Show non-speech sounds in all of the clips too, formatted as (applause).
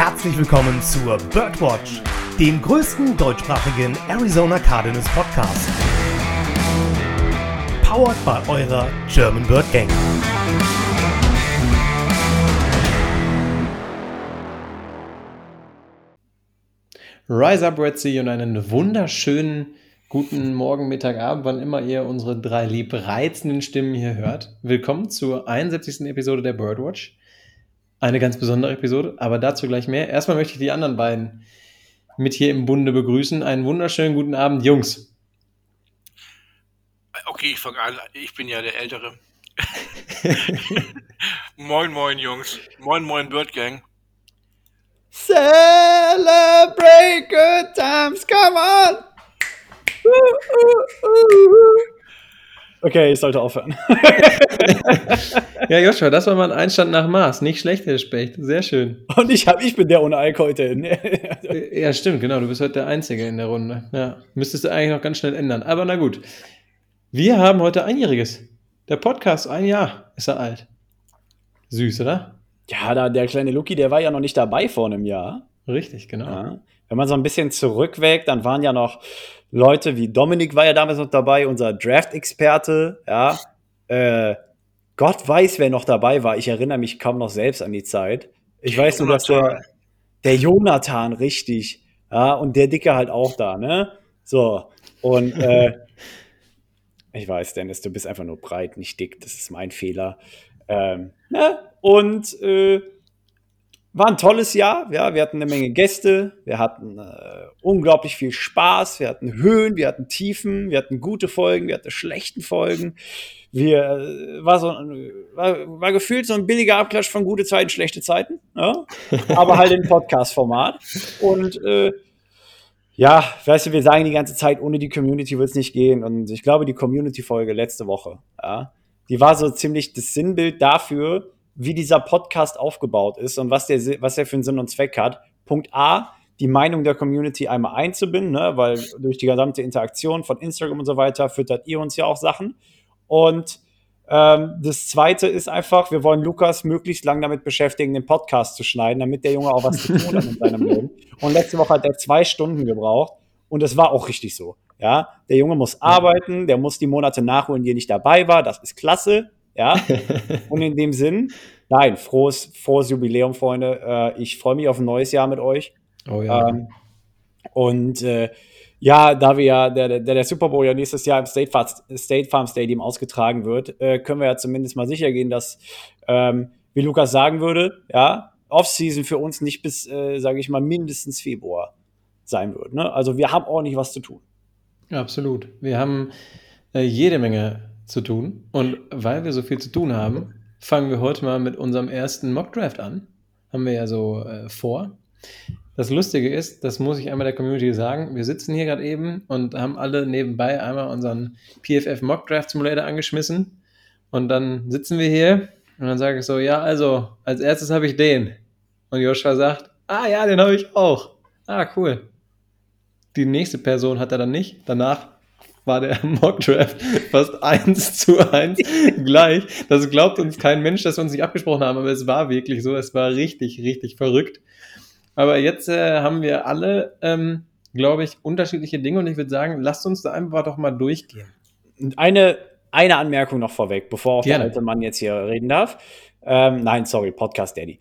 herzlich willkommen zur Birdwatch, dem größten deutschsprachigen Arizona Cardinals Podcast. Powered by eurer German Bird Gang. Rise up, Red Sea und einen wunderschönen guten Morgen, Mittag, Abend, wann immer ihr unsere drei liebreizenden Stimmen hier hört. Willkommen zur 71. Episode der Birdwatch. Eine ganz besondere Episode, aber dazu gleich mehr. Erstmal möchte ich die anderen beiden mit hier im Bunde begrüßen. Einen wunderschönen guten Abend, Jungs. Okay, ich fange an. Ich bin ja der Ältere. (laughs) moin, moin, Jungs. Moin, moin, Bird Gang. Celebrate good times, come on! Okay, ich sollte aufhören. (laughs) ja, Joshua, das war mal ein Einstand nach Maß. Nicht schlecht, Herr Specht. Sehr schön. Und ich, hab, ich bin der ohne Alk heute. (laughs) ja, stimmt, genau. Du bist heute der Einzige in der Runde. Ja, müsstest du eigentlich noch ganz schnell ändern. Aber na gut. Wir haben heute Einjähriges. Der Podcast, ein Jahr ist er alt. Süß, oder? Ja, da, der kleine Luki, der war ja noch nicht dabei vor einem Jahr. Richtig, genau. Ja. Wenn man so ein bisschen zurückwägt, dann waren ja noch Leute wie Dominik war ja damals noch dabei, unser Draft-Experte, ja. Äh, Gott weiß, wer noch dabei war. Ich erinnere mich kaum noch selbst an die Zeit. Ich weiß nur, dass der, der Jonathan, richtig, ja, und der Dicke halt auch da, ne? So, und äh, (laughs) ich weiß, Dennis, du bist einfach nur breit, nicht dick. Das ist mein Fehler. Ähm, ne? Und äh, war ein tolles Jahr. Ja, wir hatten eine Menge Gäste, wir hatten äh, unglaublich viel Spaß, wir hatten Höhen, wir hatten Tiefen, wir hatten gute Folgen, wir hatten schlechten Folgen. Wir äh, war so war, war gefühlt so ein billiger Abklatsch von gute Zeiten, schlechte Zeiten, ja? aber halt im Podcast-Format. Und äh, ja, weißt du, wir sagen die ganze Zeit, ohne die Community wird es nicht gehen. Und ich glaube, die Community-Folge letzte Woche, ja, die war so ziemlich das Sinnbild dafür, wie dieser Podcast aufgebaut ist und was der, was der für einen Sinn und Zweck hat. Punkt A, die Meinung der Community einmal einzubinden, ne? weil durch die gesamte Interaktion von Instagram und so weiter füttert ihr uns ja auch Sachen. Und ähm, das zweite ist einfach, wir wollen Lukas möglichst lang damit beschäftigen, den Podcast zu schneiden, damit der Junge auch was zu tun hat in seinem Leben. Und letzte Woche hat er zwei Stunden gebraucht. Und das war auch richtig so. Ja, der Junge muss arbeiten, der muss die Monate nachholen, die er nicht dabei war. Das ist klasse. Ja. (laughs) Und in dem Sinn, nein, frohes, frohes Jubiläum, Freunde. Äh, ich freue mich auf ein neues Jahr mit euch. Oh ja. Ähm, und äh, ja, da wir ja der, der, der Super Bowl ja nächstes Jahr im State, Farm, State Farm Stadium ausgetragen wird, äh, können wir ja zumindest mal sicher gehen, dass, ähm, wie Lukas sagen würde, ja, Offseason für uns nicht bis, äh, sage ich mal, mindestens Februar sein wird. Ne? Also wir haben ordentlich was zu tun. Absolut. Wir haben äh, jede Menge zu tun. Und weil wir so viel zu tun haben, fangen wir heute mal mit unserem ersten Mockdraft an. Haben wir ja so äh, vor. Das Lustige ist, das muss ich einmal der Community sagen, wir sitzen hier gerade eben und haben alle nebenbei einmal unseren PFF Mockdraft Simulator angeschmissen. Und dann sitzen wir hier und dann sage ich so, ja, also, als erstes habe ich den. Und Joshua sagt, ah ja, den habe ich auch. Ah, cool. Die nächste Person hat er dann nicht. Danach war der (laughs) Mockdraft fast eins zu eins gleich. Das glaubt uns kein Mensch, dass wir uns nicht abgesprochen haben, aber es war wirklich so. Es war richtig, richtig verrückt. Aber jetzt äh, haben wir alle, ähm, glaube ich, unterschiedliche Dinge und ich würde sagen, lasst uns da einfach doch mal durchgehen. Eine, eine Anmerkung noch vorweg, bevor auch Gerne. der alte Mann jetzt hier reden darf. Ähm, nein, sorry, Podcast Daddy.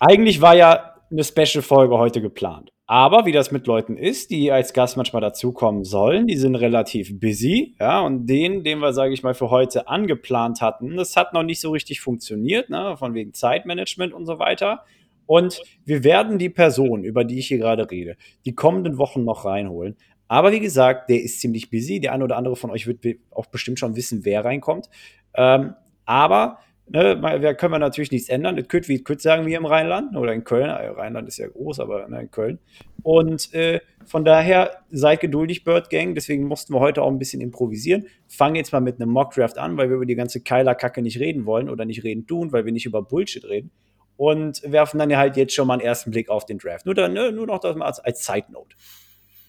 Eigentlich war ja eine Special-Folge heute geplant. Aber wie das mit Leuten ist, die als Gast manchmal dazukommen sollen, die sind relativ busy, ja, und den, den wir, sage ich mal, für heute angeplant hatten, das hat noch nicht so richtig funktioniert, ne, von wegen Zeitmanagement und so weiter. Und wir werden die Person, über die ich hier gerade rede, die kommenden Wochen noch reinholen. Aber wie gesagt, der ist ziemlich busy. Der eine oder andere von euch wird auch bestimmt schon wissen, wer reinkommt. Ähm, aber Ne, da können wir natürlich nichts ändern. Das könnte, wie könnte sagen wir im Rheinland oder in Köln. Äh, Rheinland ist ja groß, aber ne, in Köln. Und äh, von daher seid geduldig, Bird Gang. Deswegen mussten wir heute auch ein bisschen improvisieren. Fangen jetzt mal mit einem Mockdraft an, weil wir über die ganze Keiler-Kacke nicht reden wollen oder nicht reden tun, weil wir nicht über Bullshit reden. Und werfen dann ja halt jetzt schon mal einen ersten Blick auf den Draft. Nur, dann, ne, nur noch das mal als, als Side Note.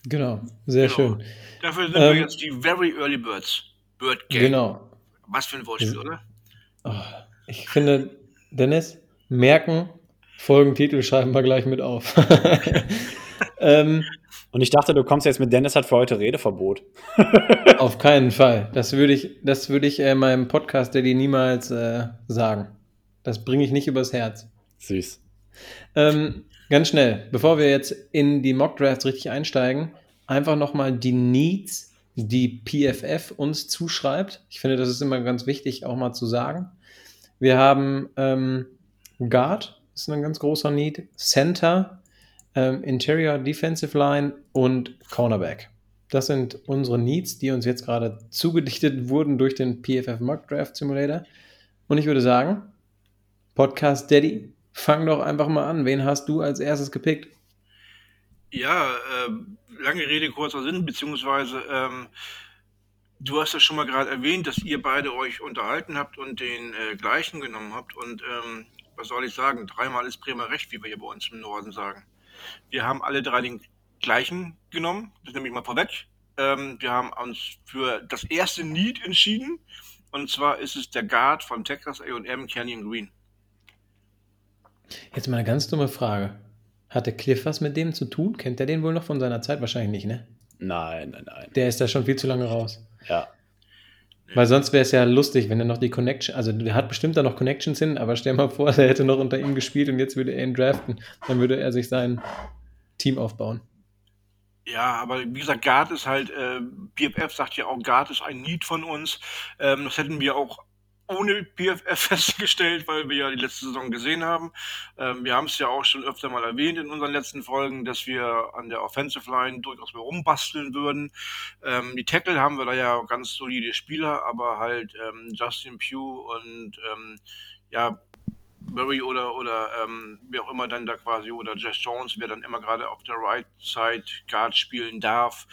Genau, sehr genau. schön. Dafür sind ähm, wir jetzt die Very Early Birds. Bird Gang. Genau. Was für ein Wortspiel, oder? Oh, ich finde, Dennis, merken, Folgentitel schreiben wir gleich mit auf. (laughs) ähm, Und ich dachte, du kommst jetzt mit Dennis hat für heute Redeverbot. (laughs) auf keinen Fall. Das würde ich, das würde ich äh, meinem Podcast Daddy niemals äh, sagen. Das bringe ich nicht übers Herz. Süß. Ähm, ganz schnell, bevor wir jetzt in die Mock Drafts richtig einsteigen, einfach nochmal die Needs, die PFF uns zuschreibt. Ich finde, das ist immer ganz wichtig, auch mal zu sagen. Wir haben ähm, Guard, ist ein ganz großer Need, Center, ähm, Interior Defensive Line und Cornerback. Das sind unsere Needs, die uns jetzt gerade zugedichtet wurden durch den PFF Mock Draft Simulator. Und ich würde sagen, Podcast Daddy, fang doch einfach mal an. Wen hast du als erstes gepickt? Ja, äh, lange Rede, kurzer Sinn, beziehungsweise ähm, du hast ja schon mal gerade erwähnt, dass ihr beide euch unterhalten habt und den äh, gleichen genommen habt. Und ähm, was soll ich sagen? Dreimal ist Bremer recht, wie wir hier bei uns im Norden sagen. Wir haben alle drei den gleichen genommen, das nehme ich mal vorweg. Ähm, wir haben uns für das erste Need entschieden. Und zwar ist es der Guard von Texas AM, Canyon Green. Jetzt mal eine ganz dumme Frage. Hatte Cliff was mit dem zu tun? Kennt er den wohl noch von seiner Zeit? Wahrscheinlich nicht, ne? Nein, nein, nein. Der ist da schon viel zu lange raus. Ja. Weil sonst wäre es ja lustig, wenn er noch die Connection, also der hat bestimmt da noch Connections hin, aber stell mal vor, der hätte noch unter ihm gespielt und jetzt würde er ihn draften. Dann würde er sich sein Team aufbauen. Ja, aber wie gesagt, Guard ist halt, äh, PFF sagt ja auch, Guard ist ein Need von uns. Ähm, das hätten wir auch ohne PFF festgestellt, weil wir ja die letzte Saison gesehen haben. Ähm, wir haben es ja auch schon öfter mal erwähnt in unseren letzten Folgen, dass wir an der Offensive Line durchaus mal rumbasteln würden. Ähm, die Tackle haben wir da ja ganz solide Spieler, aber halt ähm, Justin Pugh und ähm, ja, Murray oder, oder ähm, wer auch immer dann da quasi, oder Jess Jones, wer dann immer gerade auf der Right Side Guard spielen darf,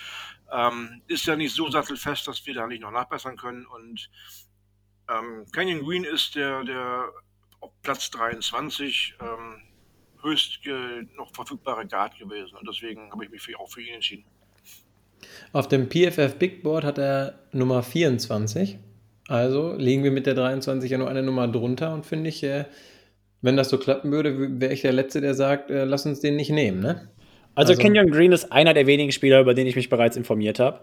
ähm, ist ja nicht so sattelfest, dass wir da nicht noch nachbessern können. Und ähm, Canyon Green ist der, der auf Platz 23 ähm, höchst noch verfügbare Guard gewesen. Und deswegen habe ich mich für, auch für ihn entschieden. Auf dem PFF Big Board hat er Nummer 24. Also liegen wir mit der 23 ja nur eine Nummer drunter und finde ich, äh, wenn das so klappen würde, wäre ich der Letzte, der sagt, äh, lass uns den nicht nehmen, ne? Also, Also- Kenyon Green ist einer der wenigen Spieler, über den ich mich bereits informiert habe.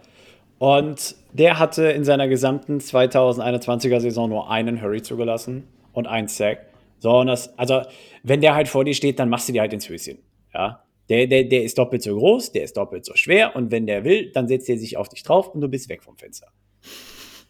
Und der hatte in seiner gesamten 2021er Saison nur einen Hurry zugelassen und einen Sack. So, und das, also, wenn der halt vor dir steht, dann machst du dir halt ins Höschen. Ja. Der, der, der ist doppelt so groß, der ist doppelt so schwer und wenn der will, dann setzt er sich auf dich drauf und du bist weg vom Fenster.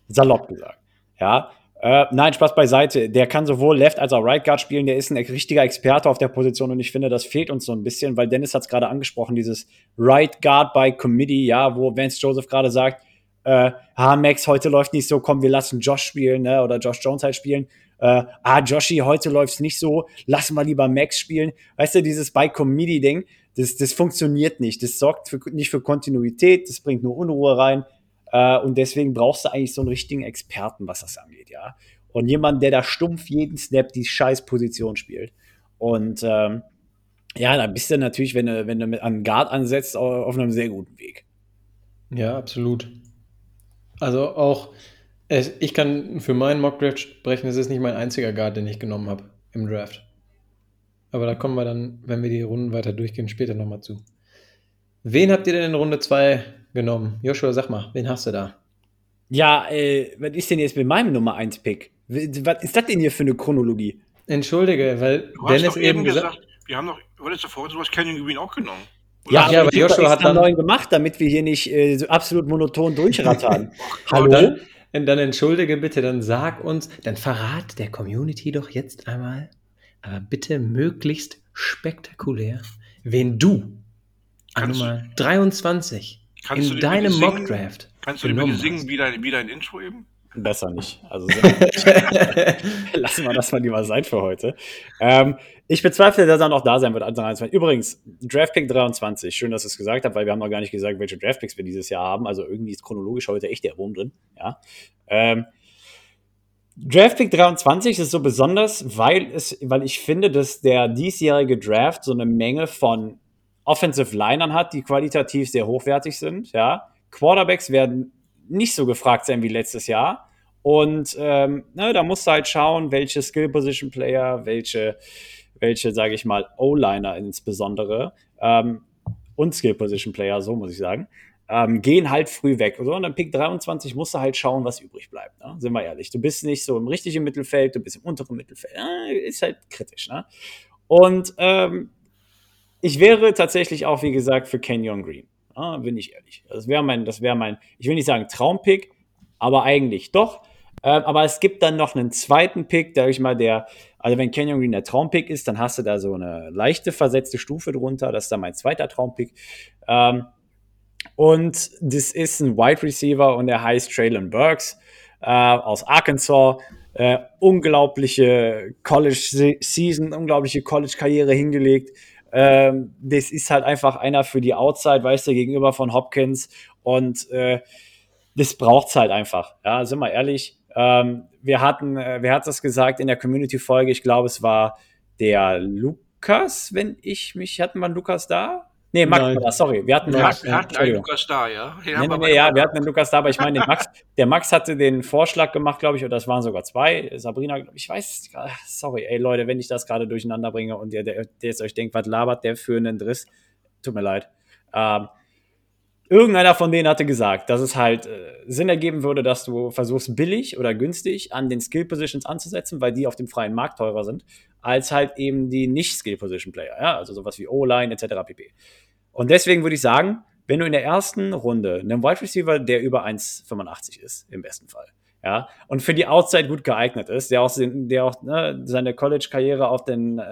Salopp gesagt. Ja. Äh, nein, Spaß beiseite. Der kann sowohl Left als auch Right Guard spielen. Der ist ein richtiger Experte auf der Position und ich finde, das fehlt uns so ein bisschen, weil Dennis hat es gerade angesprochen, dieses Right Guard by Committee, ja, wo Vance Joseph gerade sagt, äh, ah, Max, heute läuft nicht so, komm, wir lassen Josh spielen, ne, oder Josh Jones halt spielen. Äh, ah, Joshi, heute läuft's nicht so, lassen wir lieber Max spielen. Weißt du, dieses by Committee Ding, das, das funktioniert nicht. Das sorgt für, nicht für Kontinuität, das bringt nur Unruhe rein. Äh, und deswegen brauchst du eigentlich so einen richtigen Experten, was das angeht, ja. Und jemand, der da stumpf jeden Snap die scheiß Position spielt. Und ähm, ja, dann bist du natürlich, wenn du, wenn du mit an Guard ansetzt, au- auf einem sehr guten Weg. Ja, absolut. Also auch, es, ich kann für meinen Mockdraft sprechen, es ist nicht mein einziger Guard, den ich genommen habe im Draft. Aber da kommen wir dann, wenn wir die Runden weiter durchgehen, später nochmal zu. Wen habt ihr denn in Runde 2 genommen? Joshua, sag mal, wen hast du da? Ja, äh, was ist denn jetzt mit meinem Nummer 1 Pick? Was ist das denn hier für eine Chronologie? Entschuldige, weil Du hast Dennis doch eben gesagt, gesagt, wir haben doch, du hattest davor, du hast Canyon Green auch genommen. Ja, ja, aber Joshua hat dann- neuen gemacht, damit wir hier nicht äh, so absolut monoton durchrattern. (laughs) Und Hallo? Dann, dann entschuldige bitte, dann sag uns, dann verrat der Community doch jetzt einmal, aber bitte möglichst spektakulär, wen du an Nummer 23 Kannst du in deinem? Mockdraft Kannst du genommen singen hast. wie dein, wie dein Intro eben? Besser nicht. Also (laughs) (laughs) lassen wir das mal lieber sein für heute. Ähm, ich bezweifle, dass er noch da sein wird. 23. Übrigens, Draftpick 23. Schön, dass ihr es gesagt habt, weil wir haben noch gar nicht gesagt, welche Draftpicks wir dieses Jahr haben. Also irgendwie ist chronologisch heute echt der Wurm drin. Ja. Ähm, Draftpick 23 ist so besonders, weil, es, weil ich finde, dass der diesjährige Draft so eine Menge von Offensive Linern hat, die qualitativ sehr hochwertig sind. Ja. Quarterbacks werden nicht so gefragt sein wie letztes Jahr. Und ähm, ne, da musst du halt schauen, welche Skill Position Player, welche, welche, sage ich mal, O-Liner insbesondere ähm, und Skill-Position-Player, so muss ich sagen, ähm, gehen halt früh weg. Und dann Pick 23 musst du halt schauen, was übrig bleibt. Ne? Sind wir ehrlich. Du bist nicht so im richtigen Mittelfeld, du bist im unteren Mittelfeld. Ja, ist halt kritisch. Ne? Und ähm, ich wäre tatsächlich auch, wie gesagt, für Kenyon Green. Ja, bin ich ehrlich. Das wäre mein, das mein, ich will nicht sagen Traumpick, aber eigentlich doch. Ähm, aber es gibt dann noch einen zweiten Pick, sag ich mal, der, also wenn Kenyon Green der Traumpick ist, dann hast du da so eine leichte versetzte Stufe drunter. Das ist dann mein zweiter Traumpick. Ähm, und das ist ein Wide Receiver und der heißt Traylon Burks äh, aus Arkansas. Äh, unglaubliche College Season, unglaubliche College Karriere hingelegt. Ähm, das ist halt einfach einer für die Outside, weißt du, gegenüber von Hopkins. Und äh, das braucht's halt einfach. Ja, sind wir ehrlich. Ähm, wir hatten, äh, wer hat das gesagt in der Community-Folge? Ich glaube, es war der Lukas, wenn ich mich, hatten wir Lukas da? Nee, Max war das, sorry. Wir hatten, Max, wir hatten einen Lukas da, ja. Den nee, nee, nee, ja, wir hatten einen Lukas da, aber ich meine, Max, der Max hatte den Vorschlag gemacht, glaube ich, oder das waren sogar zwei. Sabrina, ich weiß, sorry, ey Leute, wenn ich das gerade durcheinander bringe und der, der, der jetzt euch denkt, was labert der für einen Driss, tut mir leid. Ähm, irgendeiner von denen hatte gesagt, dass es halt äh, Sinn ergeben würde, dass du versuchst, billig oder günstig an den Skill Positions anzusetzen, weil die auf dem freien Markt teurer sind, als halt eben die nicht-Skill Position Player, ja, also sowas wie O-Line etc. pp. Und deswegen würde ich sagen, wenn du in der ersten Runde einen Wide Receiver, der über 1,85 ist, im besten Fall, ja, und für die Outside gut geeignet ist, der auch, der auch ne, seine College-Karriere auf den äh,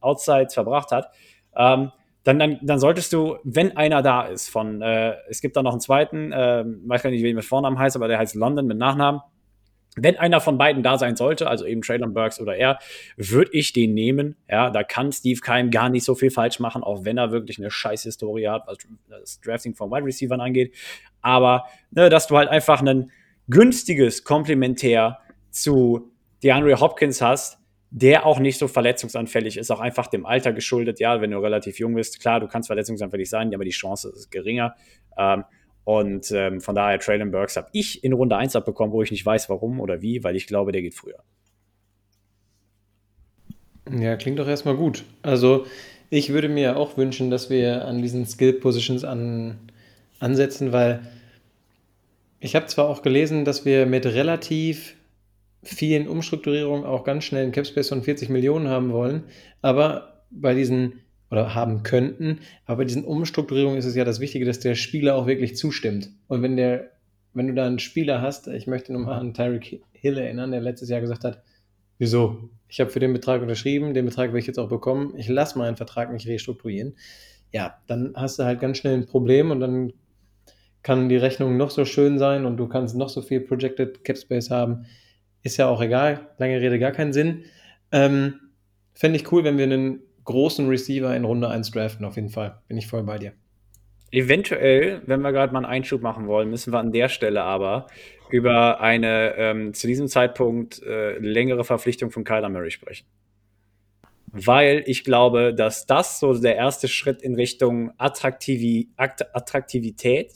Outsides verbracht hat, ähm, dann, dann, dann solltest du, wenn einer da ist, von, äh, es gibt da noch einen zweiten, äh, weiß gar nicht, wie er mit Vornamen heißt, aber der heißt London mit Nachnamen, wenn einer von beiden da sein sollte, also eben Traylon Burks oder er, würde ich den nehmen. Ja, da kann Steve Keim gar nicht so viel falsch machen, auch wenn er wirklich eine scheiß Historie hat, was das Drafting von Wide Receivers angeht. Aber, ne, dass du halt einfach ein günstiges Komplementär zu DeAndre Hopkins hast, der auch nicht so verletzungsanfällig ist, auch einfach dem Alter geschuldet. Ja, wenn du relativ jung bist, klar, du kannst verletzungsanfällig sein, aber die Chance ist geringer. Ähm, und ähm, von daher, Traylon Burks habe ich in Runde 1 abbekommen, wo ich nicht weiß, warum oder wie, weil ich glaube, der geht früher. Ja, klingt doch erstmal gut. Also, ich würde mir auch wünschen, dass wir an diesen Skill Positions an, ansetzen, weil ich habe zwar auch gelesen, dass wir mit relativ vielen Umstrukturierungen auch ganz schnell einen Capspace von 40 Millionen haben wollen, aber bei diesen oder haben könnten. Aber bei diesen Umstrukturierungen ist es ja das Wichtige, dass der Spieler auch wirklich zustimmt. Und wenn der, wenn du da einen Spieler hast, ich möchte nochmal an Tyreek Hill erinnern, der letztes Jahr gesagt hat, wieso? Ich habe für den Betrag unterschrieben, den Betrag will ich jetzt auch bekommen, ich lasse meinen Vertrag nicht restrukturieren. Ja, dann hast du halt ganz schnell ein Problem und dann kann die Rechnung noch so schön sein und du kannst noch so viel Projected Cap Space haben. Ist ja auch egal, lange Rede, gar keinen Sinn. Ähm, Fände ich cool, wenn wir einen großen Receiver in Runde 1 draften, auf jeden Fall. Bin ich voll bei dir. Eventuell, wenn wir gerade mal einen Einschub machen wollen, müssen wir an der Stelle aber über eine ähm, zu diesem Zeitpunkt äh, längere Verpflichtung von Kyler Murray sprechen. Weil ich glaube, dass das so der erste Schritt in Richtung Attraktivi Attraktivität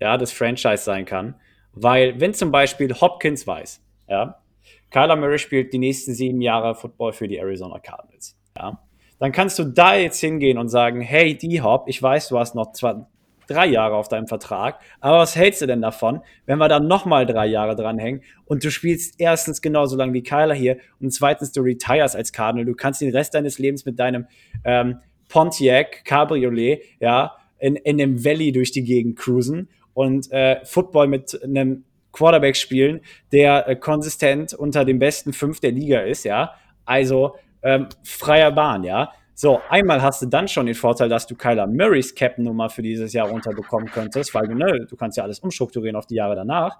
ja, des Franchise sein kann. Weil, wenn zum Beispiel Hopkins weiß, ja, Kyler Murray spielt die nächsten sieben Jahre Football für die Arizona Cardinals. Ja, dann kannst du da jetzt hingehen und sagen, hey, D-Hop, ich weiß, du hast noch zwei, drei Jahre auf deinem Vertrag, aber was hältst du denn davon, wenn wir dann nochmal drei Jahre dranhängen und du spielst erstens genauso lange wie Kyler hier und zweitens du retires als Cardinal, du kannst den Rest deines Lebens mit deinem ähm, Pontiac Cabriolet, ja, in, in dem Valley durch die Gegend cruisen und äh, Football mit einem Quarterback spielen, der äh, konsistent unter den besten fünf der Liga ist, ja. Also ähm, freier Bahn, ja. So, einmal hast du dann schon den Vorteil, dass du Kyler Murrays Cap-Nummer für dieses Jahr runterbekommen könntest, weil du, ne, du kannst ja alles umstrukturieren auf die Jahre danach.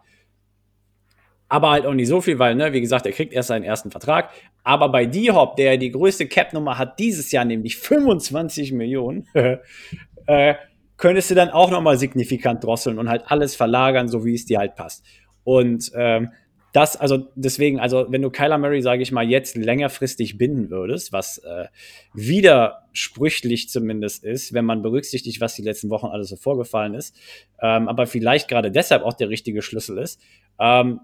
Aber halt auch nicht so viel, weil, ne, wie gesagt, er kriegt erst seinen ersten Vertrag. Aber bei D-Hop, der die größte Cap-Nummer hat dieses Jahr, nämlich 25 Millionen, (laughs) äh, könntest du dann auch nochmal signifikant drosseln und halt alles verlagern, so wie es dir halt passt. Und ähm, das, also deswegen, also wenn du Kyler Murray, sage ich mal, jetzt längerfristig binden würdest, was äh, widersprüchlich zumindest ist, wenn man berücksichtigt, was die letzten Wochen alles so vorgefallen ist, ähm, aber vielleicht gerade deshalb auch der richtige Schlüssel ist, ähm,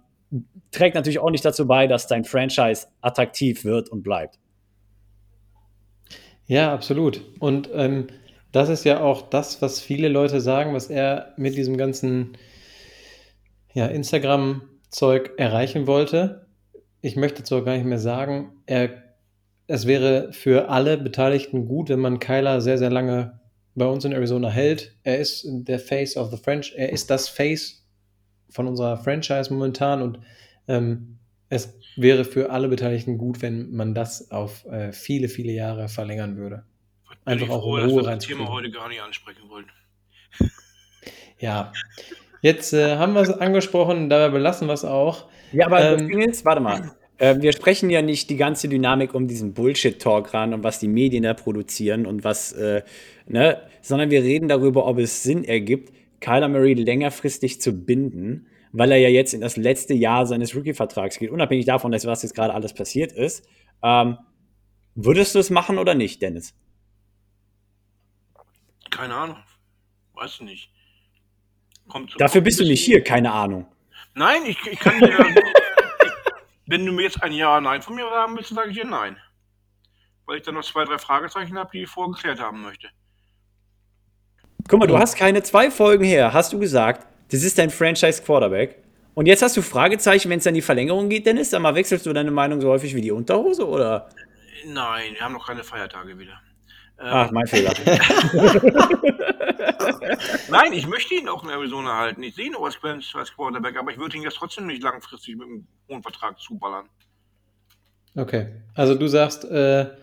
trägt natürlich auch nicht dazu bei, dass dein Franchise attraktiv wird und bleibt. Ja, absolut. Und ähm, das ist ja auch das, was viele Leute sagen, was er mit diesem ganzen ja, Instagram-Zeug erreichen wollte. Ich möchte zwar gar nicht mehr sagen, er, es wäre für alle Beteiligten gut, wenn man Kyler sehr, sehr lange bei uns in Arizona hält. Er ist der Face of the French, er ist das Face von unserer Franchise momentan und ähm, es wäre für alle Beteiligten gut, wenn man das auf äh, viele, viele Jahre verlängern würde. Einfach auch um Ruhe das Thema heute gar nicht ansprechen wollen. Ja, jetzt äh, haben wir es angesprochen, dabei belassen wir es auch. Ja, aber ähm, das Ding ist, warte mal, äh, wir sprechen ja nicht die ganze Dynamik um diesen Bullshit-Talk ran und was die Medien da produzieren und was, äh, ne, sondern wir reden darüber, ob es Sinn ergibt, Kyler Murray längerfristig zu binden, weil er ja jetzt in das letzte Jahr seines Rookie-Vertrags geht, unabhängig davon, dass was jetzt gerade alles passiert ist. Ähm, würdest du es machen oder nicht, Dennis? Keine Ahnung. Weiß nicht. Kommt, Dafür bist du nicht hier, keine Ahnung. Nein, ich, ich kann dir. (laughs) wenn du mir jetzt ein Ja, Nein von mir haben willst, sage ich dir Nein. Weil ich dann noch zwei, drei Fragezeichen habe, die ich vorher geklärt haben möchte. Guck mal, du hast keine zwei Folgen her, hast du gesagt, das ist dein Franchise-Quarterback. Und jetzt hast du Fragezeichen, wenn es an die Verlängerung geht, Dennis? Dann mal wechselst du deine Meinung so häufig wie die Unterhose, oder? Nein, wir haben noch keine Feiertage wieder. Ach, mein Fehler. (laughs) Nein, ich möchte ihn auch in Arizona halten. Ich sehe ihn auch als Quarterback, aber ich würde ihn jetzt trotzdem nicht langfristig mit einem hohen Vertrag zuballern. Okay, also du sagst äh,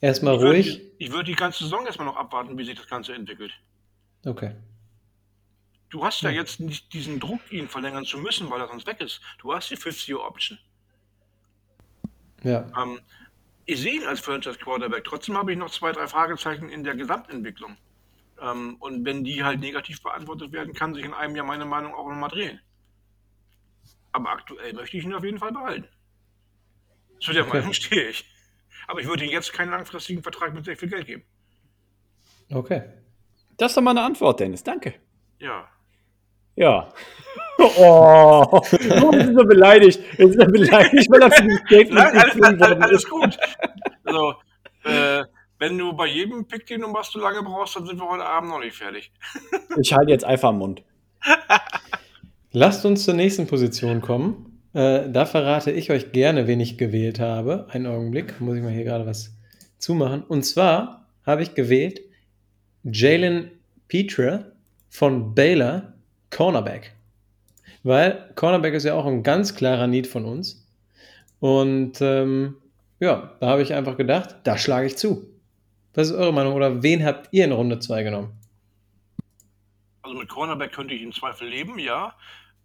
erstmal ruhig. Würde, ich würde die ganze Saison erstmal noch abwarten, wie sich das Ganze entwickelt. Okay. Du hast ja jetzt nicht diesen Druck, ihn verlängern zu müssen, weil er sonst weg ist. Du hast die 50-Year-Option. Ja. Ähm, ich sehe ihn als Franchise-Quarterback. Trotzdem habe ich noch zwei, drei Fragezeichen in der Gesamtentwicklung. Ähm, und wenn die halt negativ beantwortet werden, kann sich in einem Jahr meine Meinung auch nochmal drehen. Aber aktuell möchte ich ihn auf jeden Fall behalten. Zu der okay. Meinung (laughs) stehe ich. Aber ich würde ihm jetzt keinen langfristigen Vertrag mit sehr viel Geld geben. Okay. Das ist doch mal eine Antwort, Dennis. Danke. Ja. Ja. (laughs) Oh, du bist so beleidigt. Ist er beleidigt, weil er für die Statement Nein, alles, alles, alles gut. So, äh, wenn du bei jedem Pick, den du machst, du lange brauchst, dann sind wir heute Abend noch nicht fertig. (laughs) ich halte jetzt einfach den Mund. Lasst uns zur nächsten Position kommen. Äh, da verrate ich euch gerne, wen ich gewählt habe. Einen Augenblick, muss ich mal hier gerade was zumachen. Und zwar habe ich gewählt Jalen Petre von Baylor, Cornerback. Weil Cornerback ist ja auch ein ganz klarer Need von uns. Und ähm, ja, da habe ich einfach gedacht, da schlage ich zu. Was ist eure Meinung oder wen habt ihr in Runde 2 genommen? Also mit Cornerback könnte ich im Zweifel leben, ja.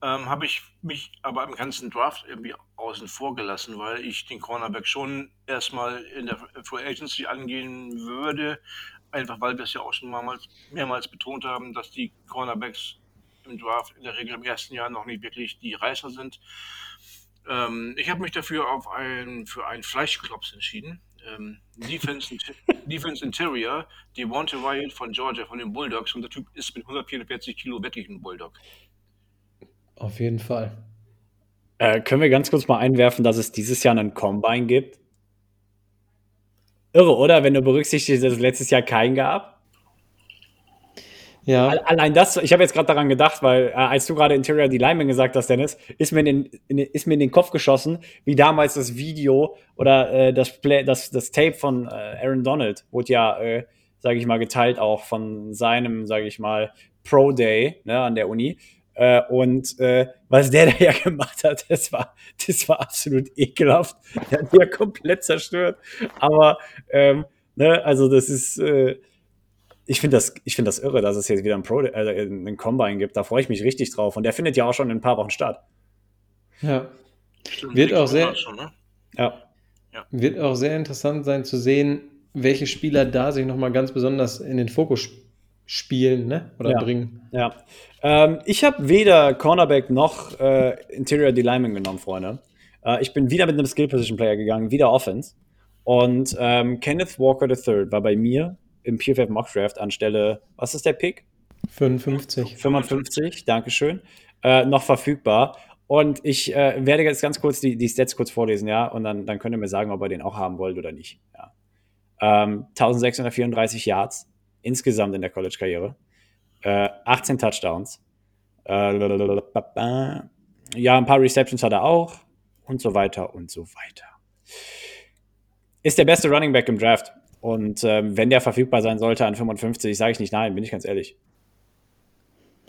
Ähm, habe ich mich aber im ganzen Draft irgendwie außen vor gelassen, weil ich den Cornerback schon erstmal in der Free Agency angehen würde. Einfach weil wir es ja auch schon mehrmals, mehrmals betont haben, dass die Cornerbacks im Draft in der Regel im ersten Jahr noch nicht wirklich die Reißer sind. Ähm, ich habe mich dafür auf ein, für einen Fleischklops entschieden. Ähm, Defense, (laughs) Defense Interior, die Wanted Riot von Georgia, von den Bulldogs. Und der Typ ist mit 144 Kilo wirklich ein Bulldog. Auf jeden Fall. Äh, können wir ganz kurz mal einwerfen, dass es dieses Jahr einen Combine gibt? Irre, oder? Wenn du berücksichtigst, dass es letztes Jahr keinen gab. Ja. Allein das, ich habe jetzt gerade daran gedacht, weil äh, als du gerade Interior die Lineman gesagt hast, Dennis, ist mir, in, in, ist mir in den Kopf geschossen, wie damals das Video oder äh, das, Play, das, das Tape von äh, Aaron Donald wurde ja, äh, sage ich mal, geteilt auch von seinem, sage ich mal, Pro Day ne, an der Uni. Äh, und äh, was der da (laughs) ja gemacht hat, das war, das war absolut ekelhaft. Der hat ja komplett zerstört. Aber ähm, ne, also das ist äh, ich finde das, ich das irre, dass es jetzt wieder ein Pro, äh, einen Combine gibt. Da freue ich mich richtig drauf. Und der findet ja auch schon in ein paar Wochen statt. Ja. Stimmt, wird auch sehr, schon, ne? ja. ja. Wird auch sehr interessant sein zu sehen, welche Spieler da sich nochmal ganz besonders in den Fokus spielen, ne? Oder ja. bringen. Ja. Ähm, ich habe weder Cornerback noch äh, Interior D-Lineman genommen, Freunde. Äh, ich bin wieder mit einem Skill Position Player gegangen, wieder Offense. Und ähm, Kenneth Walker III war bei mir im PFF Mock Draft anstelle, was ist der Pick? 55. 55, Dankeschön. Äh, noch verfügbar. Und ich äh, werde jetzt ganz kurz die, die Stats kurz vorlesen, ja, und dann, dann könnt ihr mir sagen, ob ihr den auch haben wollt oder nicht. Ja. Ähm, 1634 Yards insgesamt in der College-Karriere. Äh, 18 Touchdowns. Äh, ja, ein paar Receptions hat er auch. Und so weiter und so weiter. Ist der beste Running Back im Draft. Und ähm, wenn der verfügbar sein sollte an 55, sage ich nicht nein, bin ich ganz ehrlich.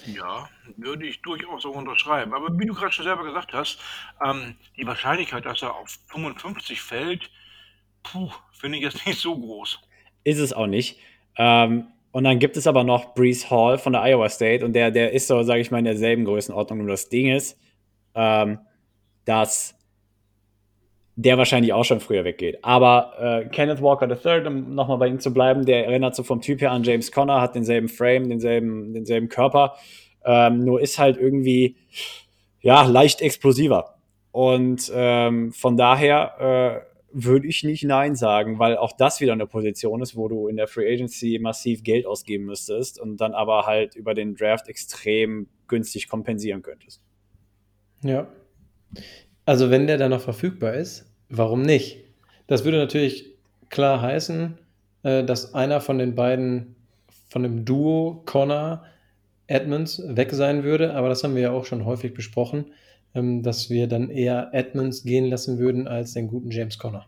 Ja, würde ich durchaus so unterschreiben. Aber wie du gerade schon selber gesagt hast, ähm, die Wahrscheinlichkeit, dass er auf 55 fällt, puh, finde ich jetzt (laughs) nicht so groß. Ist es auch nicht. Ähm, und dann gibt es aber noch Brees Hall von der Iowa State und der, der ist so, sage ich mal, in derselben Größenordnung. Und das Ding ist, ähm, dass der wahrscheinlich auch schon früher weggeht. Aber äh, Kenneth Walker III, um nochmal bei ihm zu bleiben, der erinnert so vom Typ her an James Conner, hat denselben Frame, denselben, denselben Körper, ähm, nur ist halt irgendwie ja leicht explosiver. Und ähm, von daher äh, würde ich nicht Nein sagen, weil auch das wieder eine Position ist, wo du in der Free Agency massiv Geld ausgeben müsstest und dann aber halt über den Draft extrem günstig kompensieren könntest. Ja. Also wenn der dann noch verfügbar ist, Warum nicht? Das würde natürlich klar heißen, äh, dass einer von den beiden, von dem Duo Connor Edmonds weg sein würde, aber das haben wir ja auch schon häufig besprochen, ähm, dass wir dann eher Edmonds gehen lassen würden als den guten James Connor.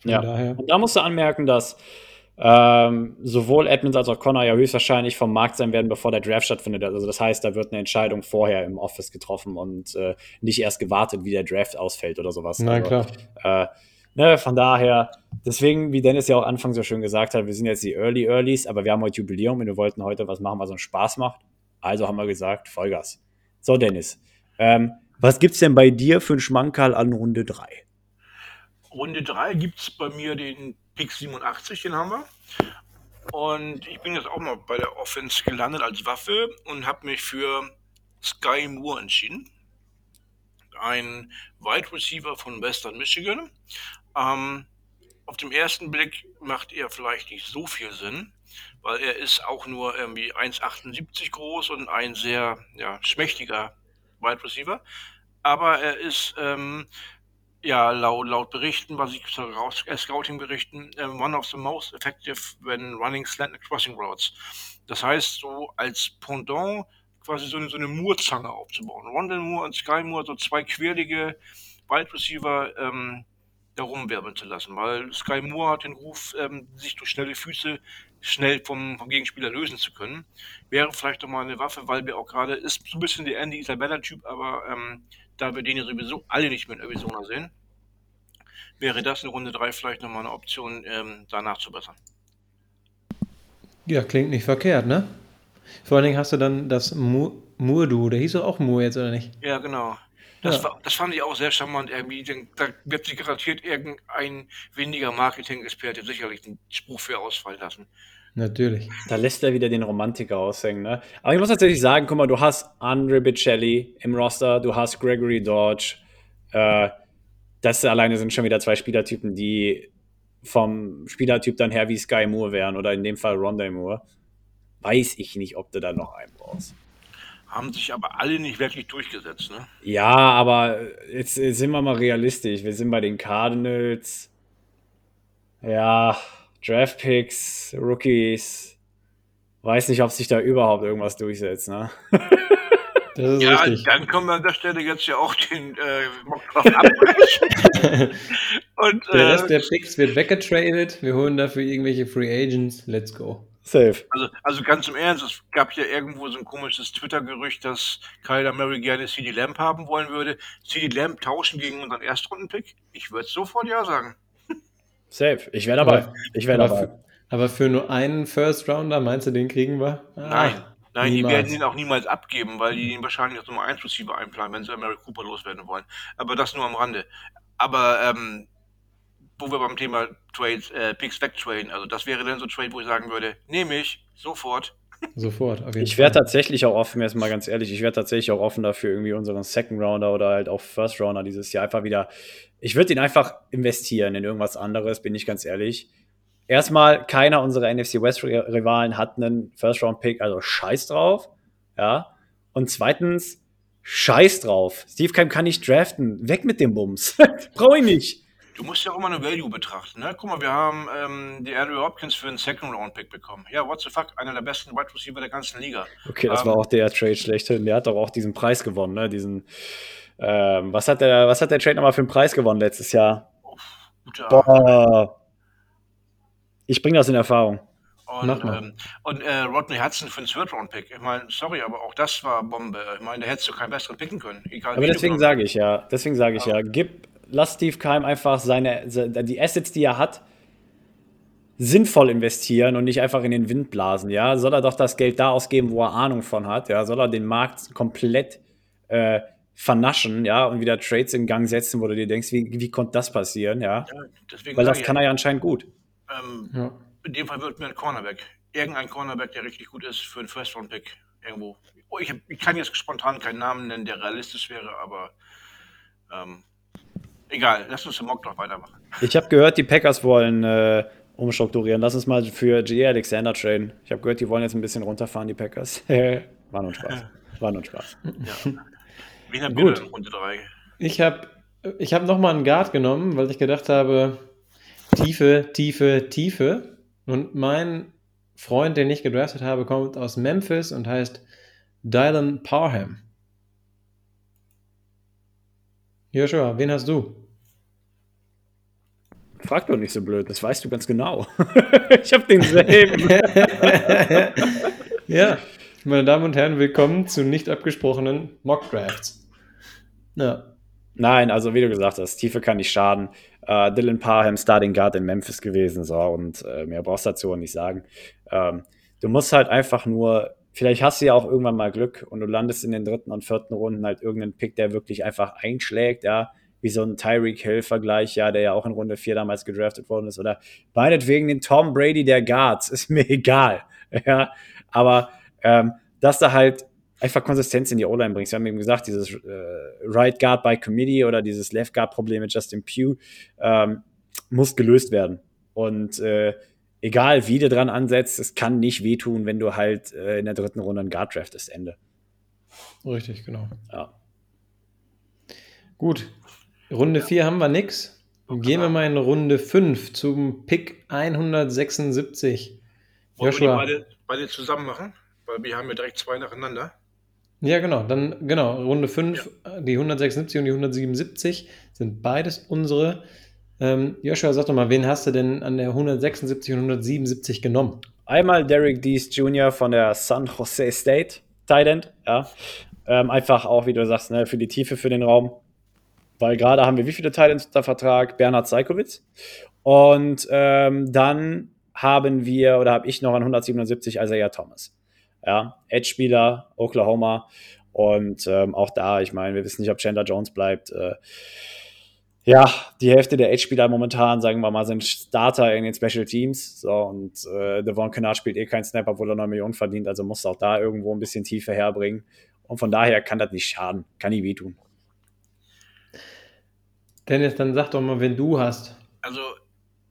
Von ja, daher. und da musst du anmerken, dass ähm, sowohl Edmonds als auch Connor ja höchstwahrscheinlich vom Markt sein werden, bevor der Draft stattfindet. Also das heißt, da wird eine Entscheidung vorher im Office getroffen und äh, nicht erst gewartet, wie der Draft ausfällt oder sowas. Nein, also, klar. Äh, ne, von daher, deswegen, wie Dennis ja auch anfangs so schön gesagt hat, wir sind jetzt die Early Earlys, aber wir haben heute Jubiläum und wir wollten heute was machen, was uns Spaß macht. Also haben wir gesagt, Vollgas. So, Dennis, ähm, was gibt's denn bei dir für einen Schmankerl an Runde 3? Runde 3 gibt es bei mir den Pick 87, den haben wir. Und ich bin jetzt auch mal bei der Offense gelandet als Waffe und habe mich für Sky Moore entschieden. Ein Wide Receiver von Western Michigan. Ähm, auf den ersten Blick macht er vielleicht nicht so viel Sinn, weil er ist auch nur irgendwie 1,78 groß und ein sehr ja, schmächtiger Wide Receiver. Aber er ist ähm, ja, laut, laut Berichten, was ich raus, Scouting-Berichten, äh, one of the most effective when running slant crossing routes. Das heißt, so als Pendant quasi so eine, so eine Moorzange aufzubauen. Rondell Moore und Sky Moore, so zwei quirlige Wide Receiver, ähm, da rumwirbeln zu lassen, weil Sky Moore hat den Ruf, ähm, sich durch schnelle Füße schnell vom, vom Gegenspieler lösen zu können. Wäre vielleicht doch mal eine Waffe, weil wir auch gerade, ist so ein bisschen der Andy Isabella-Typ, aber ähm, da wir den ja sowieso alle nicht mehr in Arizona sehen, wäre das in Runde 3 vielleicht nochmal eine Option, ähm, danach zu bessern. Ja, klingt nicht verkehrt, ne? Vor allen Dingen hast du dann das Murdu, der hieß doch auch Mur jetzt, oder nicht? Ja, genau. Das, ja. War, das fand ich auch sehr charmant irgendwie. Denn da wird sich garantiert irgendein weniger Marketing-Experte sicherlich einen Spruch für ausfallen lassen. Natürlich. Da lässt er wieder den Romantiker aushängen, ne? Aber ich muss tatsächlich sagen, guck mal, du hast Andre Bicelli im Roster, du hast Gregory Dodge. Äh, das alleine sind schon wieder zwei Spielertypen, die vom Spielertyp dann her wie Sky Moore wären oder in dem Fall Rondé Moore. Weiß ich nicht, ob du da noch einen brauchst. Haben sich aber alle nicht wirklich durchgesetzt, ne? Ja, aber jetzt, jetzt sind wir mal realistisch. Wir sind bei den Cardinals. Ja, Draftpicks, Rookies. Weiß nicht, ob sich da überhaupt irgendwas durchsetzt, ne? (laughs) ja, richtig. dann können wir an der Stelle jetzt ja auch den äh, Mockdraft abbrechen. (laughs) Und, der äh, Rest der Picks wird weggetradet. Wir holen dafür irgendwelche Free Agents. Let's go. Safe. Also, also ganz im Ernst, es gab ja irgendwo so ein komisches Twitter-Gerücht, dass Kyler Murray gerne CD Lamp haben wollen würde. CD Lamp tauschen gegen unseren Erstrunden-Pick? Ich würde sofort ja sagen. Safe. Ich wäre dabei. Aber, ich wäre dabei. Für, aber für nur einen First Rounder, meinst du, den kriegen wir? Ah, nein. Nein, niemals. die werden ihn auch niemals abgeben, weil die ihn wahrscheinlich als Nummer 1 Receiver einplanen, wenn sie Mary Cooper loswerden wollen. Aber das nur am Rande. Aber ähm, wo wir beim Thema Trades, äh, Picks wegtraden, also das wäre dann so ein Trade, wo ich sagen würde, nehme ich sofort. Sofort, Ich wäre tatsächlich auch offen, jetzt mal ganz ehrlich, ich wäre tatsächlich auch offen dafür, irgendwie unseren Second Rounder oder halt auch First Rounder dieses Jahr einfach wieder. Ich würde ihn einfach investieren in irgendwas anderes, bin ich ganz ehrlich. Erstmal, keiner unserer NFC West Rivalen hat einen First Round Pick, also scheiß drauf. Ja. Und zweitens, scheiß drauf. Steve Keim kann nicht draften. Weg mit dem Bums. (laughs) Brauche ich nicht. Du musst ja auch immer eine Value betrachten. Ne? Guck mal, wir haben ähm, die Andrew Hopkins für einen Second-Round-Pick bekommen. Ja, what the fuck? Einer der besten Wide Receiver der ganzen Liga. Okay, das Ähm, war auch der Trade schlechthin. Der hat doch auch diesen Preis gewonnen, ne? Diesen, ähm, was hat der, was hat der Trade nochmal für einen Preis gewonnen letztes Jahr? Boah. Ich bringe das in Erfahrung. Und, Mach mal. ähm, und äh, Rodney Hudson für einen Third-Round-Pick. Ich meine, sorry, aber auch das war Bombe. Ich meine, da hättest du keinen besseren picken können. Aber deswegen sage ich ja, deswegen sage ich ja, gib, lass Steve Keim einfach seine, se- die Assets, die er hat, sinnvoll investieren und nicht einfach in den Wind blasen, ja. Soll er doch das Geld da ausgeben, wo er Ahnung von hat, ja. Soll er den Markt komplett äh, vernaschen, ja, und wieder Trades in Gang setzen, wo du dir denkst, wie, wie konnte das passieren, ja. Ja, deswegen Weil das kann er ja anscheinend gut. ähm, Ja. in dem Fall wird mir ein Cornerback. Irgendein Cornerback, der richtig gut ist für einen First-Round-Pick irgendwo. Oh, ich, hab, ich kann jetzt spontan keinen Namen nennen, der realistisch wäre, aber ähm, egal. Lass uns den Mock doch weitermachen. Ich habe gehört, die Packers wollen äh, umstrukturieren. Lass uns mal für G. Alexander traden. Ich habe gehört, die wollen jetzt ein bisschen runterfahren, die Packers. (laughs) War nur Spaß. War nur Spaß. Ja. Wen habt Gut. in Runde 3? Ich habe ich hab nochmal einen Guard genommen, weil ich gedacht habe, Tiefe, Tiefe, Tiefe. Und mein Freund, den ich gedraftet habe, kommt aus Memphis und heißt Dylan Parham. Joshua, wen hast du? Frag doch nicht so blöd, das weißt du ganz genau. (laughs) ich habe denselben. (laughs) ja, meine Damen und Herren, willkommen zu nicht abgesprochenen Mock Drafts. Ja, Nein, also wie du gesagt hast, Tiefe kann nicht schaden. Äh, Dylan Parham, Starting Guard in Memphis gewesen, so und äh, mehr brauchst du dazu auch nicht sagen. Ähm, du musst halt einfach nur, vielleicht hast du ja auch irgendwann mal Glück und du landest in den dritten und vierten Runden halt irgendeinen Pick, der wirklich einfach einschlägt, ja, wie so ein Tyreek Hill-Vergleich, ja, der ja auch in Runde 4 damals gedraftet worden ist, oder meinetwegen den Tom Brady der Guards, (laughs) ist mir egal, ja, aber ähm, dass da halt einfach Konsistenz in die O-Line bringst. Wir haben eben gesagt, dieses äh, Right Guard by Committee oder dieses Left Guard Problem mit Justin Pugh ähm, muss gelöst werden. Und äh, egal wie du dran ansetzt, es kann nicht wehtun, wenn du halt äh, in der dritten Runde einen Guard draftest, Ende. richtig, genau. Ja. Gut, Runde 4 haben wir nix. Gehen wir mal in Runde 5 zum Pick 176. Wollen wir die Joshua. beide, beide zusammen machen? Weil wir haben ja direkt zwei nacheinander. Ja, genau. Dann, genau, Runde 5, die 176 und die 177 sind beides unsere. Ähm, Joshua, sag doch mal, wen hast du denn an der 176 und 177 genommen? Einmal Derek Dees Jr. von der San Jose State, Tight End, ja. Ähm, einfach auch, wie du sagst, ne, für die Tiefe, für den Raum. Weil gerade haben wir wie viele Tight Ends unter Vertrag? Bernhard Seikowitz. Und ähm, dann haben wir, oder habe ich noch an 177 Isaiah Thomas. Ja, Edge-Spieler, Oklahoma. Und ähm, auch da, ich meine, wir wissen nicht, ob Chandler Jones bleibt. Äh, ja, die Hälfte der Edge-Spieler momentan, sagen wir mal, sind Starter in den Special Teams. So, und äh, Devon Kennard spielt eh keinen Snap, obwohl er 9 Millionen verdient, also muss auch da irgendwo ein bisschen Tiefe herbringen. Und von daher kann das nicht schaden, kann nie wehtun. Dennis, dann sag doch mal, wen du hast. Also,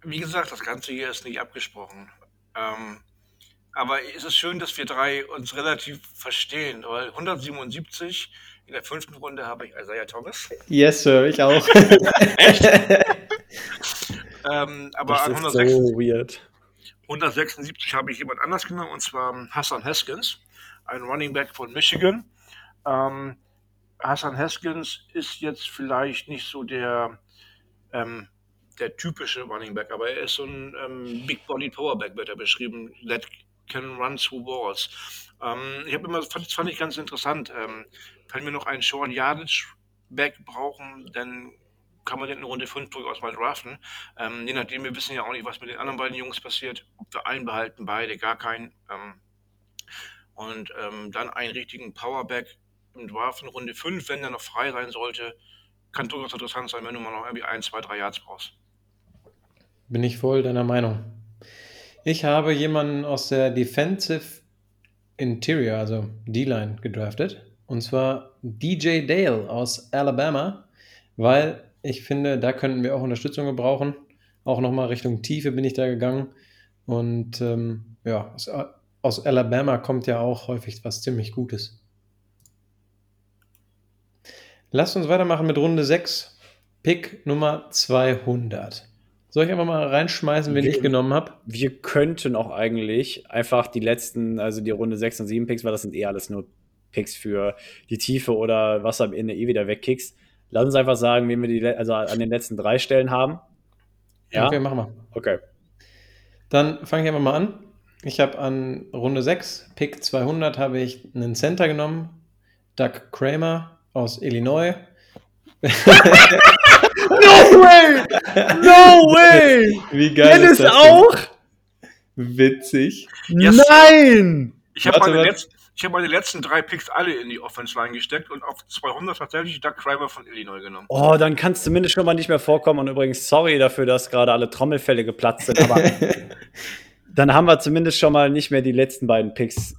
wie gesagt, das Ganze hier ist nicht abgesprochen. Ähm, aber es ist schön, dass wir drei uns relativ verstehen, weil 177 in der fünften Runde habe ich Isaiah Thomas. Yes, Sir, ich auch. (laughs) (laughs) Ähm, aber Das an ist 106, so weird. 176 habe ich jemand anders genommen, und zwar Hassan Haskins, ein Running Back von Michigan. Ähm, Hassan Haskins ist jetzt vielleicht nicht so der, ähm, der typische Running Back, aber er ist so ein ähm, Big Body Powerback, wird er beschrieben, that can run through walls. Ähm, ich habe immer, fand, das fand ich ganz interessant. Ähm, wenn wir noch einen Short Yardage Back brauchen, dann kann man den in Runde 5 durchaus mal draften. Ähm, je nachdem, wir wissen ja auch nicht, was mit den anderen beiden Jungs passiert. Ob wir einen behalten, beide, gar keinen. Ähm, und ähm, dann einen richtigen Powerback im Draft in Runde 5, wenn der noch frei sein sollte, kann durchaus interessant sein, wenn du mal noch irgendwie ein, zwei, drei Yards brauchst. Bin ich voll deiner Meinung. Ich habe jemanden aus der Defensive Interior, also D-Line, gedraftet. Und zwar DJ Dale aus Alabama, weil ich finde, da könnten wir auch Unterstützung gebrauchen. Auch nochmal Richtung Tiefe bin ich da gegangen. Und ähm, ja, aus, aus Alabama kommt ja auch häufig was ziemlich Gutes. Lasst uns weitermachen mit Runde 6. Pick Nummer 200. Soll ich einfach mal reinschmeißen, wen Wir- ich genommen habe? Wir könnten auch eigentlich einfach die letzten, also die Runde 6 und 7 Picks, weil das sind eh alles nur Picks für die Tiefe oder was am Ende eh wieder wegkickst. Lass uns einfach sagen, wen wir die, also an den letzten drei Stellen haben. Ja, Okay, machen wir. okay. Dann fange ich einfach mal an. Ich habe an Runde 6, Pick 200, habe ich einen Center genommen. Doug Kramer aus Illinois. (laughs) No way! No way! Wie geil Dennis ist das auch? Denn? Witzig. Yes. Nein! Ich habe meine, warte. Ich hab meine letzten drei Picks alle in die Offense Line gesteckt und auf 200 tatsächlich Doug Kramer von Illinois genommen. Oh, dann kann es zumindest schon mal nicht mehr vorkommen. Und übrigens, sorry dafür, dass gerade alle Trommelfälle geplatzt sind. Aber (laughs) dann haben wir zumindest schon mal nicht mehr die letzten beiden Picks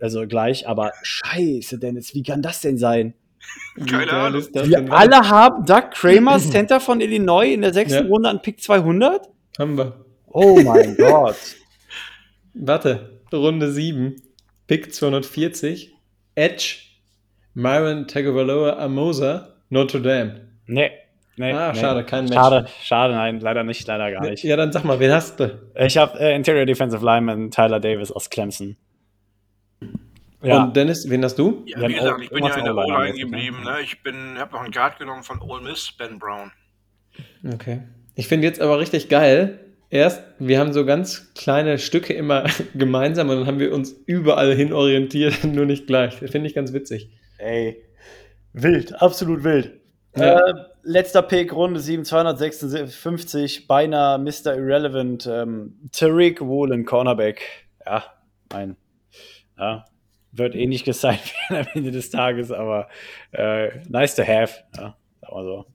also gleich. Aber scheiße, Dennis, wie kann das denn sein? Keine Ahnung. ist das Wir denn? alle haben Doug Kramer, (laughs) Center von Illinois, in der sechsten Ja. Runde an Pick 200? Haben wir. Oh mein (laughs) Gott. Warte, Runde 7, Pick 240, Edge, Myron Tagovailoa Amosa, Notre Dame. Nee. nee Ah, nee. schade, kein Match. Schade, schade, nein, leider nicht, leider gar nicht. Ja, dann sag mal, wen hast du? Ich habe äh, Interior Defensive Lineman Tyler Davis aus Clemson. Ja, Und Dennis, wen hast du? Ja, wie gesagt, ich bin ja in der O-Line ne? geblieben. Ne? Ich bin, habe noch einen Guard genommen von Ole Miss, Ben Brown. Okay. Ich finde jetzt aber richtig geil. Erst, wir haben so ganz kleine Stücke immer (laughs) gemeinsam und dann haben wir uns überall hin orientiert, (laughs) nur nicht gleich. Das finde ich ganz witzig. Ey, wild, absolut wild. Ja. Äh, letzter Pick, Runde 7, 256, beinahe Mr. Irrelevant, ähm, Tariq Woolen, Cornerback. Ja, mein, ja, wird eh nicht gesigned (laughs) werden am Ende des Tages, aber äh, nice to have, ja, sag mal so.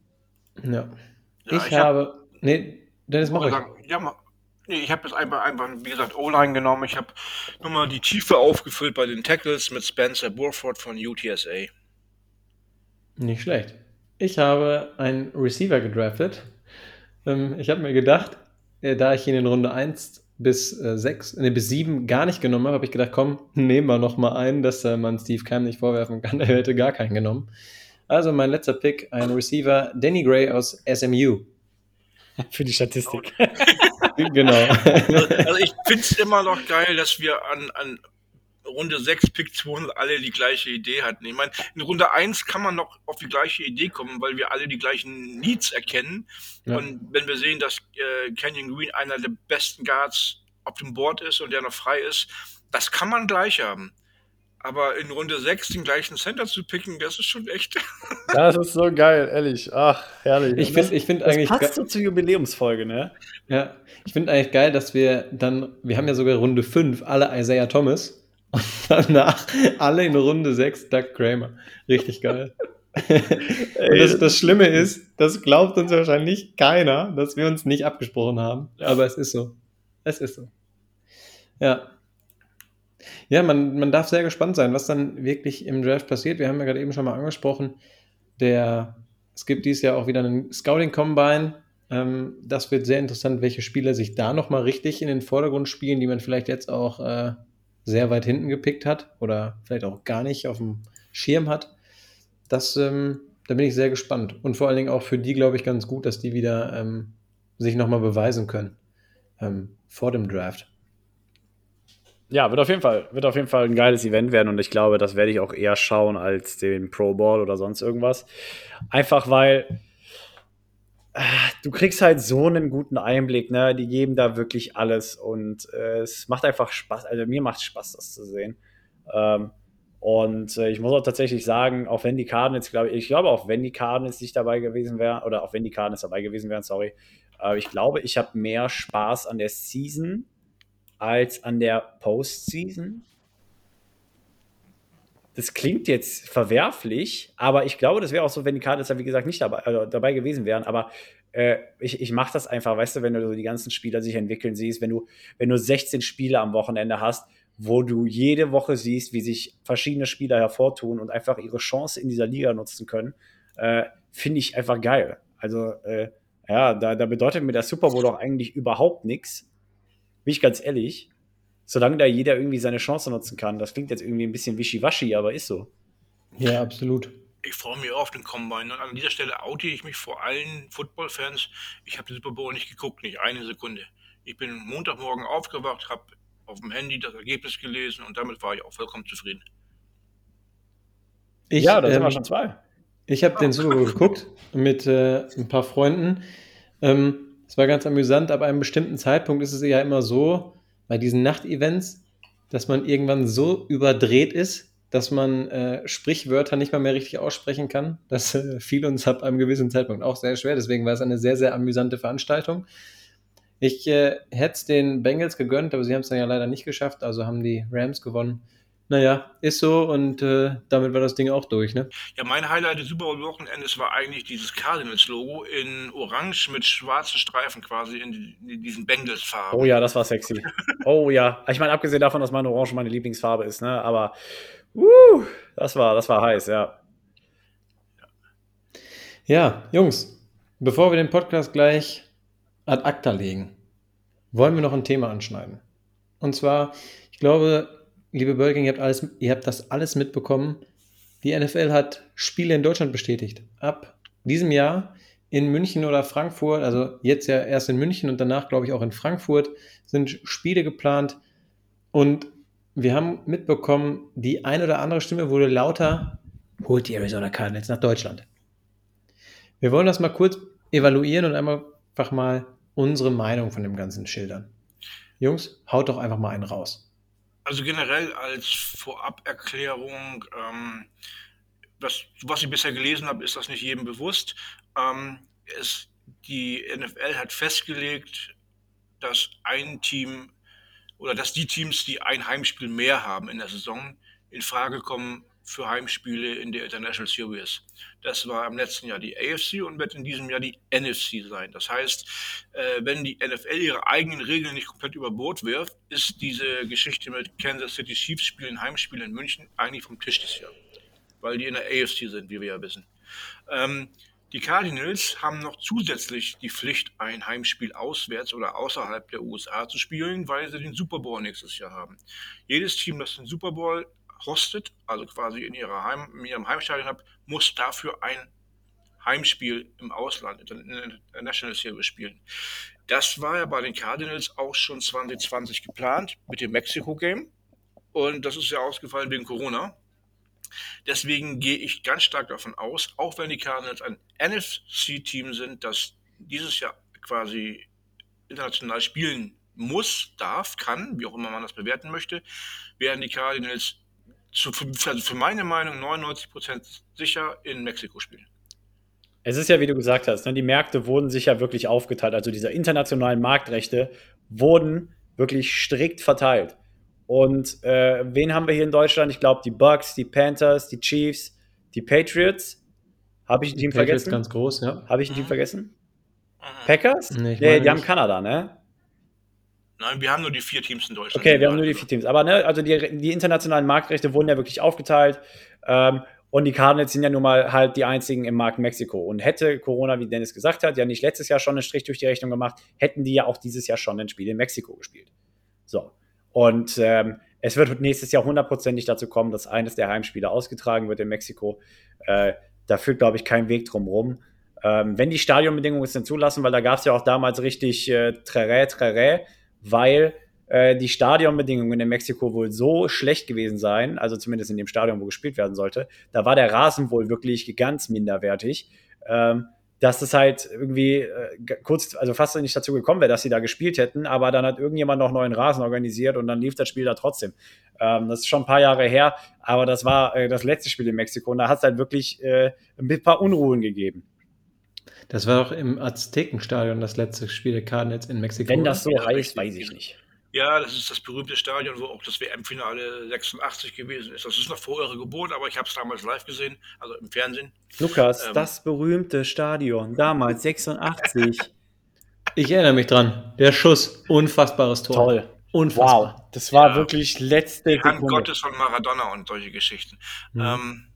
Ja. Ja, ich, ich hab- habe. nee, Dennis, mach ich. sagen, Ja, ma- nee, ich habe jetzt einfach, einfach, wie gesagt, O-Line genommen. Ich habe nochmal die Tiefe aufgefüllt bei den Tackles mit Spencer Burford von UTSA. Nicht schlecht. Ich habe einen Receiver gedraftet. Ähm, ich habe mir gedacht, äh, da ich ihn in Runde 1 bis äh, 6, nee, bis 7 gar nicht genommen habe, habe ich gedacht, komm, (laughs) nehmen wir noch mal einen, dass äh, man Steve Cam nicht vorwerfen kann, (laughs) er hätte gar keinen genommen. Also mein letzter Pick, ein Receiver, Danny Gray aus SMU. Für die Statistik. (laughs) genau. Also ich finde es immer noch geil, dass wir an, an Runde 6, Pick 200 alle die gleiche Idee hatten. Ich meine, in Runde 1 kann man noch auf die gleiche Idee kommen, weil wir alle die gleichen Needs erkennen. Ja. Und wenn wir sehen, dass äh, Canyon Green einer der besten Guards auf dem Board ist und der noch frei ist, das kann man gleich haben. Aber in Runde 6 den gleichen Center zu picken, das ist schon echt. (laughs) Das ist so geil, ehrlich. Ach, herrlich. Ich finde ich find das eigentlich. passt so zur Jubiläumsfolge, ne? Ja, ich finde eigentlich geil, dass wir dann, wir haben ja sogar Runde 5 alle Isaiah Thomas und danach alle in Runde 6 Doug Kramer. Richtig geil. (laughs) und das, das Schlimme ist, das glaubt uns wahrscheinlich keiner, dass wir uns nicht abgesprochen haben. Aber es ist so. Es ist so. Ja. Ja, man, man darf sehr gespannt sein, was dann wirklich im Draft passiert. Wir haben ja gerade eben schon mal angesprochen, der, es gibt dieses Jahr auch wieder einen Scouting Combine. Ähm, das wird sehr interessant, welche Spieler sich da nochmal richtig in den Vordergrund spielen, die man vielleicht jetzt auch äh, sehr weit hinten gepickt hat oder vielleicht auch gar nicht auf dem Schirm hat. Das, ähm, da bin ich sehr gespannt. Und vor allen Dingen auch für die, glaube ich, ganz gut, dass die wieder ähm, sich nochmal beweisen können ähm, vor dem Draft. Ja, wird auf jeden Fall, wird auf jeden Fall ein geiles Event werden und ich glaube, das werde ich auch eher schauen als den Pro Bowl oder sonst irgendwas. Einfach weil äh, du kriegst halt so einen guten Einblick, ne? Die geben da wirklich alles und äh, es macht einfach Spaß. Also mir macht Spaß, das zu sehen. Ähm, und äh, ich muss auch tatsächlich sagen, auch wenn die Cardinals, glaube ich, ich glaube auch wenn die Cardinals nicht dabei gewesen wären, oder auch wenn die Cardinals dabei gewesen wären, sorry, äh, ich glaube, ich habe mehr Spaß an der Season als an der Postseason. Das klingt jetzt verwerflich, aber ich glaube, das wäre auch so, wenn die Cardinals da, wie gesagt, nicht dabei, also dabei gewesen wären. Aber äh, ich, ich mache das einfach, weißt du, wenn du so die ganzen Spieler sich entwickeln siehst, wenn du, wenn du 16 Spiele am Wochenende hast, wo du jede Woche siehst, wie sich verschiedene Spieler hervortun und einfach ihre Chance in dieser Liga nutzen können, äh, finde ich einfach geil. Also, äh, ja, da, da bedeutet mir der Super Bowl auch eigentlich überhaupt nichts. Bin ich ganz ehrlich. Solange da jeder irgendwie seine Chance nutzen kann. Das klingt jetzt irgendwie ein bisschen wischiwaschi, aber ist so. Ja, absolut. Ich freue mich auf den Combine. Und an dieser Stelle oute ich mich vor allen Football-Fans. Ich habe den Super Bowl nicht geguckt, nicht eine Sekunde. Ich bin Montagmorgen aufgewacht, habe auf dem Handy das Ergebnis gelesen und damit war ich auch vollkommen zufrieden. Ich, ja, da sind ähm, wir schon zwei. Ich habe den Super Bowl geguckt mit äh, ein paar Freunden. Ähm, es war ganz amüsant. Ab einem bestimmten Zeitpunkt ist es ja immer so, bei diesen Nachtevents, dass man irgendwann so überdreht ist, dass man äh, Sprichwörter nicht mal mehr richtig aussprechen kann. Das äh, fiel uns ab einem gewissen Zeitpunkt auch sehr schwer. Deswegen war es eine sehr, sehr amüsante Veranstaltung. Ich äh, hätte es den Bengals gegönnt, aber sie haben es dann ja leider nicht geschafft. Also haben die Rams gewonnen. Naja, ist so und äh, damit war das Ding auch durch, ne? Ja, mein Highlight des Super Bowl-Wochenendes war eigentlich dieses Cardinals-Logo in orange mit schwarzen Streifen quasi in, in diesen Bengals-Farben. Oh ja, das war sexy. oh ja. Ich meine, abgesehen davon, dass meine Orange meine Lieblingsfarbe ist, ne? Aber uh, das war, das war heiß, ja. Ja, Jungs, bevor wir den Podcast gleich ad acta legen, wollen wir noch ein Thema anschneiden. Und zwar, ich glaube, liebe Bölking, ihr habt, ihr habt das alles mitbekommen. Die NFL hat Spiele in Deutschland bestätigt. Ab diesem Jahr in München oder Frankfurt, also jetzt ja erst in München und danach, glaube ich, auch in Frankfurt, sind Spiele geplant. Und wir haben mitbekommen, die ein oder andere Stimme wurde lauter, holt die Arizona Cardinals nach Deutschland. Wir wollen das mal kurz evaluieren und einfach mal unsere Meinung von dem Ganzen schildern. Jungs, haut doch einfach mal einen raus. Also generell als Voraberklärung, ähm, was, was ich bisher gelesen habe, ist das nicht jedem bewusst. Ähm, es, die NFL hat festgelegt, dass ein Team oder dass die Teams, die ein Heimspiel mehr haben in der Saison, in Frage kommen für Heimspiele in der International Series. Das war im letzten Jahr die AFC und wird in diesem Jahr die NFC sein. Das heißt, äh, wenn die NFL ihre eigenen Regeln nicht komplett über Bord wirft, ist diese Geschichte mit Kansas City Chiefs spielen Heimspiele in München eigentlich vom Tisch dieses Jahr. Weil die in der AFC sind, wie wir ja wissen. Ähm, die Cardinals haben noch zusätzlich die Pflicht, ein Heimspiel auswärts oder außerhalb der USA zu spielen, weil sie den Super Bowl nächstes Jahr haben. Jedes Team, das den Super Bowl hostet, also quasi in, ihrer Heim, in ihrem Heimstadion hat, muss dafür ein Heimspiel im Ausland, in der National Series spielen. Das war ja bei den Cardinals auch schon 2020 geplant mit dem Mexiko-Game. Und das ist ja ausgefallen wegen Corona. Deswegen gehe ich ganz stark davon aus, auch wenn die Cardinals ein NFC-Team sind, das dieses Jahr quasi international spielen muss, darf, kann, wie auch immer man das bewerten möchte, werden die Cardinals zu, für, für meine Meinung 99% sicher in Mexiko spielen. Es ist ja, wie du gesagt hast, ne, die Märkte wurden sich ja wirklich aufgeteilt. Also diese internationalen Marktrechte wurden wirklich strikt verteilt. Und äh, wen haben wir hier in Deutschland? Ich glaube, die Bucks, die Panthers, die Chiefs, die Patriots. Habe ich ein Team Patriots vergessen? ganz groß, ja. Habe ich ein Mhm. Team vergessen? Mhm. Packers? Nee, ich Nee, die haben nicht. Kanada, ne? Nein, wir haben nur die vier Teams in Deutschland. Okay, wir haben nur die vier Teams. Aber ne, also die, die internationalen Marktrechte wurden ja wirklich aufgeteilt. Ähm, und die Cardinals sind ja nun mal halt die einzigen im Markt Mexiko. Und hätte Corona, wie Dennis gesagt hat, ja nicht letztes Jahr schon einen Strich durch die Rechnung gemacht, hätten die ja auch dieses Jahr schon ein Spiel in Mexiko gespielt. So. Und ähm, es wird nächstes Jahr hundertprozentig dazu kommen, dass eines der Heimspiele ausgetragen wird in Mexiko. Äh, da führt, glaube ich, kein Weg drum rum. Ähm, wenn die Stadionbedingungen es denn zulassen, weil da gab es ja auch damals richtig äh, Trerä, Trerä, weil äh, die Stadionbedingungen in Mexiko wohl so schlecht gewesen seien, also zumindest in dem Stadion, wo gespielt werden sollte, da war der Rasen wohl wirklich ganz minderwertig, ähm, dass es halt irgendwie äh, kurz, also fast nicht dazu gekommen wäre, dass sie da gespielt hätten, aber dann hat irgendjemand noch neuen Rasen organisiert und dann lief das Spiel da trotzdem. Ähm, das ist schon ein paar Jahre her, aber das war äh, das letzte Spiel in Mexiko und da hat es halt wirklich äh, ein paar Unruhen gegeben. Das war doch im Aztekenstadion das letzte Spiel der Cardinals in Mexiko. Wenn das so Ja, heißt, weiß ich nicht. Ja, das ist das berühmte Stadion, wo auch das WM-Finale 86 gewesen ist. Das ist noch vor eurer Geburt, aber ich habe es damals live gesehen, also im Fernsehen. Lukas, Ähm. das berühmte Stadion, damals 86. (laughs) Ich erinnere mich dran. Der Schuss. Unfassbares Tor. Toll. Unfassbar. Wow, das war Ja. wirklich letzte Die Hand Sekunde. Gottes von Maradona und solche Geschichten. Mhm. Ähm,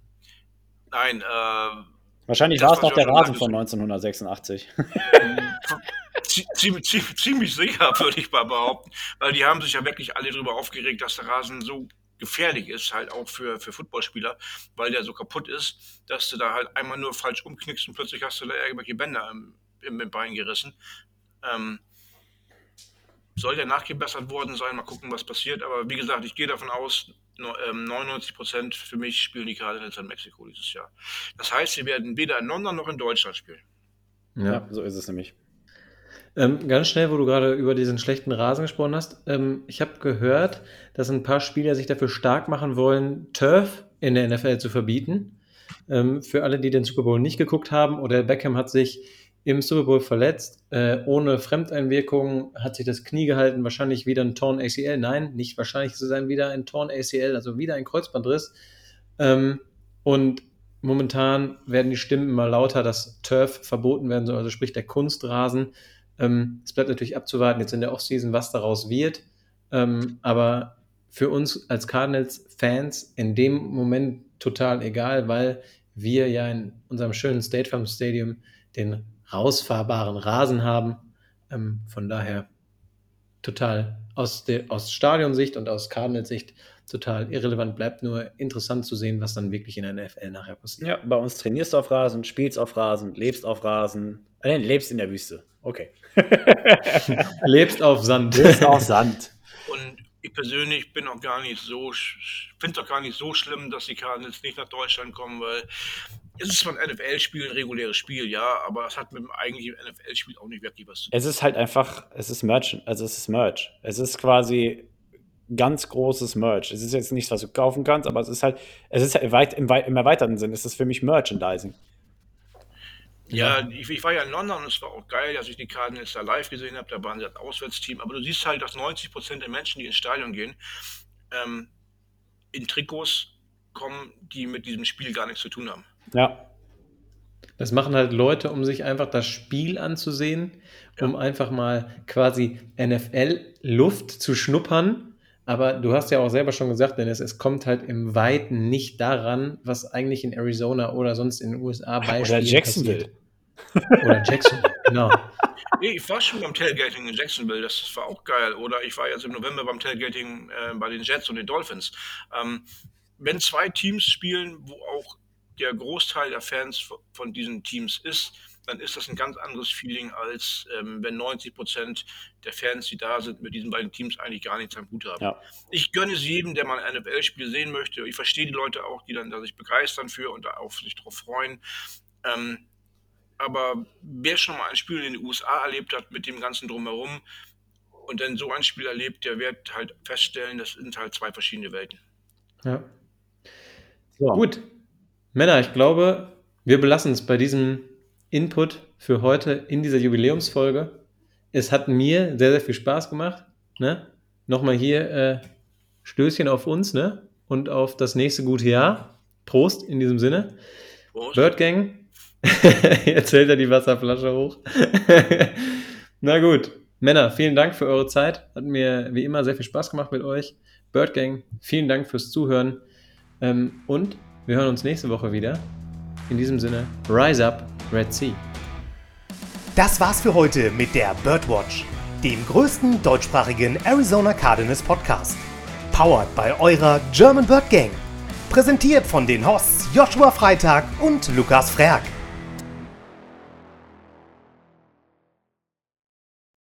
nein, äh, Wahrscheinlich war es noch der Rasen von ist- 1986. zie- ziemlich, ziemlich, ziemlich sicher, (laughs) würde ich mal behaupten. Weil die haben sich ja wirklich alle darüber aufgeregt, dass der Rasen so gefährlich ist, halt auch für, für Footballspieler, weil der so kaputt ist, dass du da halt einmal nur falsch umknickst und plötzlich hast du da irgendwelche Bänder im, im, im Bein gerissen. Ähm, soll ja nachgebessert worden sein, mal gucken, was passiert. Aber wie gesagt, ich gehe davon aus, 99 ähm, Prozent für mich spielen die Cardinals in Mexiko dieses Jahr. Das heißt, sie werden weder in London noch in Deutschland spielen. Ja, so ist es nämlich. Ähm, ganz schnell, wo du gerade über diesen schlechten Rasen gesprochen hast. Ähm, ich habe gehört, dass ein paar Spieler sich dafür stark machen wollen, Turf in der NFL zu verbieten. Ähm, für alle, die den Super Bowl nicht geguckt haben, oder Beckham hat sich im Super Bowl verletzt, äh, ohne Fremdeinwirkung, hat sich das Knie gehalten, wahrscheinlich wieder ein Torn ACL. Nein, nicht wahrscheinlich zu sein, wieder ein Torn ACL, also wieder ein Kreuzbandriss. Ähm, und momentan werden die Stimmen immer lauter, dass Turf verboten werden soll, also sprich der Kunstrasen. Ähm, es bleibt natürlich abzuwarten jetzt in der Offseason, was daraus wird. Ähm, aber für uns als Cardinals-Fans in dem Moment total egal, weil wir ja in unserem schönen State Farm Stadium den rausfahrbaren Rasen haben. Ähm, von daher total aus, aus Stadionsicht und aus Cardinals-Sicht total irrelevant. Bleibt nur interessant zu sehen, was dann wirklich in der NFL nachher passiert. Ja, bei uns trainierst du auf Rasen, spielst auf Rasen, lebst auf Rasen. Äh, lebst in der Wüste. Okay. (laughs) lebst auf Sand. Lebst auf Sand. Und ich persönlich bin auch gar nicht so, finde es auch gar nicht so schlimm, dass die Cardinals nicht nach Deutschland kommen, weil es ist zwar ein NFL-Spiel, ein reguläres Spiel, ja, aber es hat mit dem eigentlichen NFL-Spiel auch nicht wirklich was zu tun. Es ist halt einfach, es ist Merch, also es ist Merch. Es ist quasi ganz großes Merch. Es ist jetzt nichts, was du kaufen kannst, aber es ist halt, es ist halt im, im erweiterten Sinn, es ist für mich Merchandising. Ja, ich, ich, war ja in London und es war auch geil, dass ich die Cardinals da live gesehen habe. Da waren sie das Auswärtsteam. Aber du siehst halt, dass 90 Prozent der Menschen, die ins Stadion gehen, ähm, in Trikots kommen, die mit diesem Spiel gar nichts zu tun haben. Ja. Das machen halt Leute, um sich einfach das Spiel anzusehen, ja. um einfach mal quasi NFL-Luft zu schnuppern. Aber du hast ja auch selber schon gesagt, Dennis, es kommt halt im Weiten nicht daran, was eigentlich in Arizona oder sonst in den USA bei Oder Jacksonville. Passiert. Oder Jacksonville, (laughs) genau. Nee, ich war schon beim Tailgating in Jacksonville, das war auch geil. Oder ich war jetzt im November beim Tailgating äh, bei den Jets und den Dolphins. Ähm, wenn zwei Teams spielen, wo auch der Großteil der Fans von diesen Teams ist, dann ist das ein ganz anderes Feeling, als ähm, wenn 90 Prozent der Fans, die da sind, mit diesen beiden Teams eigentlich gar nichts am Hut haben. Ja. Ich gönne es jedem, der mal ein NFL-Spiel sehen möchte. Ich verstehe die Leute auch, die dann da sich begeistern für und da auf sich drauf freuen. Ähm, aber wer schon mal ein Spiel in den USA erlebt hat mit dem ganzen Drumherum und dann so ein Spiel erlebt, der wird halt feststellen, das sind halt zwei verschiedene Welten. Ja. So. Gut, Männer, ich glaube, wir belassen es bei diesem Input für heute in dieser Jubiläumsfolge. Es hat mir sehr, sehr viel Spaß gemacht. Ne? Nochmal hier äh, Stößchen auf uns ne? und auf das nächste gute Jahr. Prost in diesem Sinne. Prost. Bird Gang. (laughs) Jetzt hält er die Wasserflasche hoch. (laughs) Na gut. Männer, vielen Dank für eure Zeit. Hat mir wie immer sehr viel Spaß gemacht mit euch. Bird Gang, vielen Dank fürs Zuhören. Ähm, und wir hören uns nächste Woche wieder. In diesem Sinne, Rise Up, Red Sea. Das war's für heute mit der Birdwatch, dem größten deutschsprachigen Arizona Cardinals Podcast. Powered bei eurer German Bird Gang. Präsentiert von den Hosts Joshua Freitag und Lukas Frerk.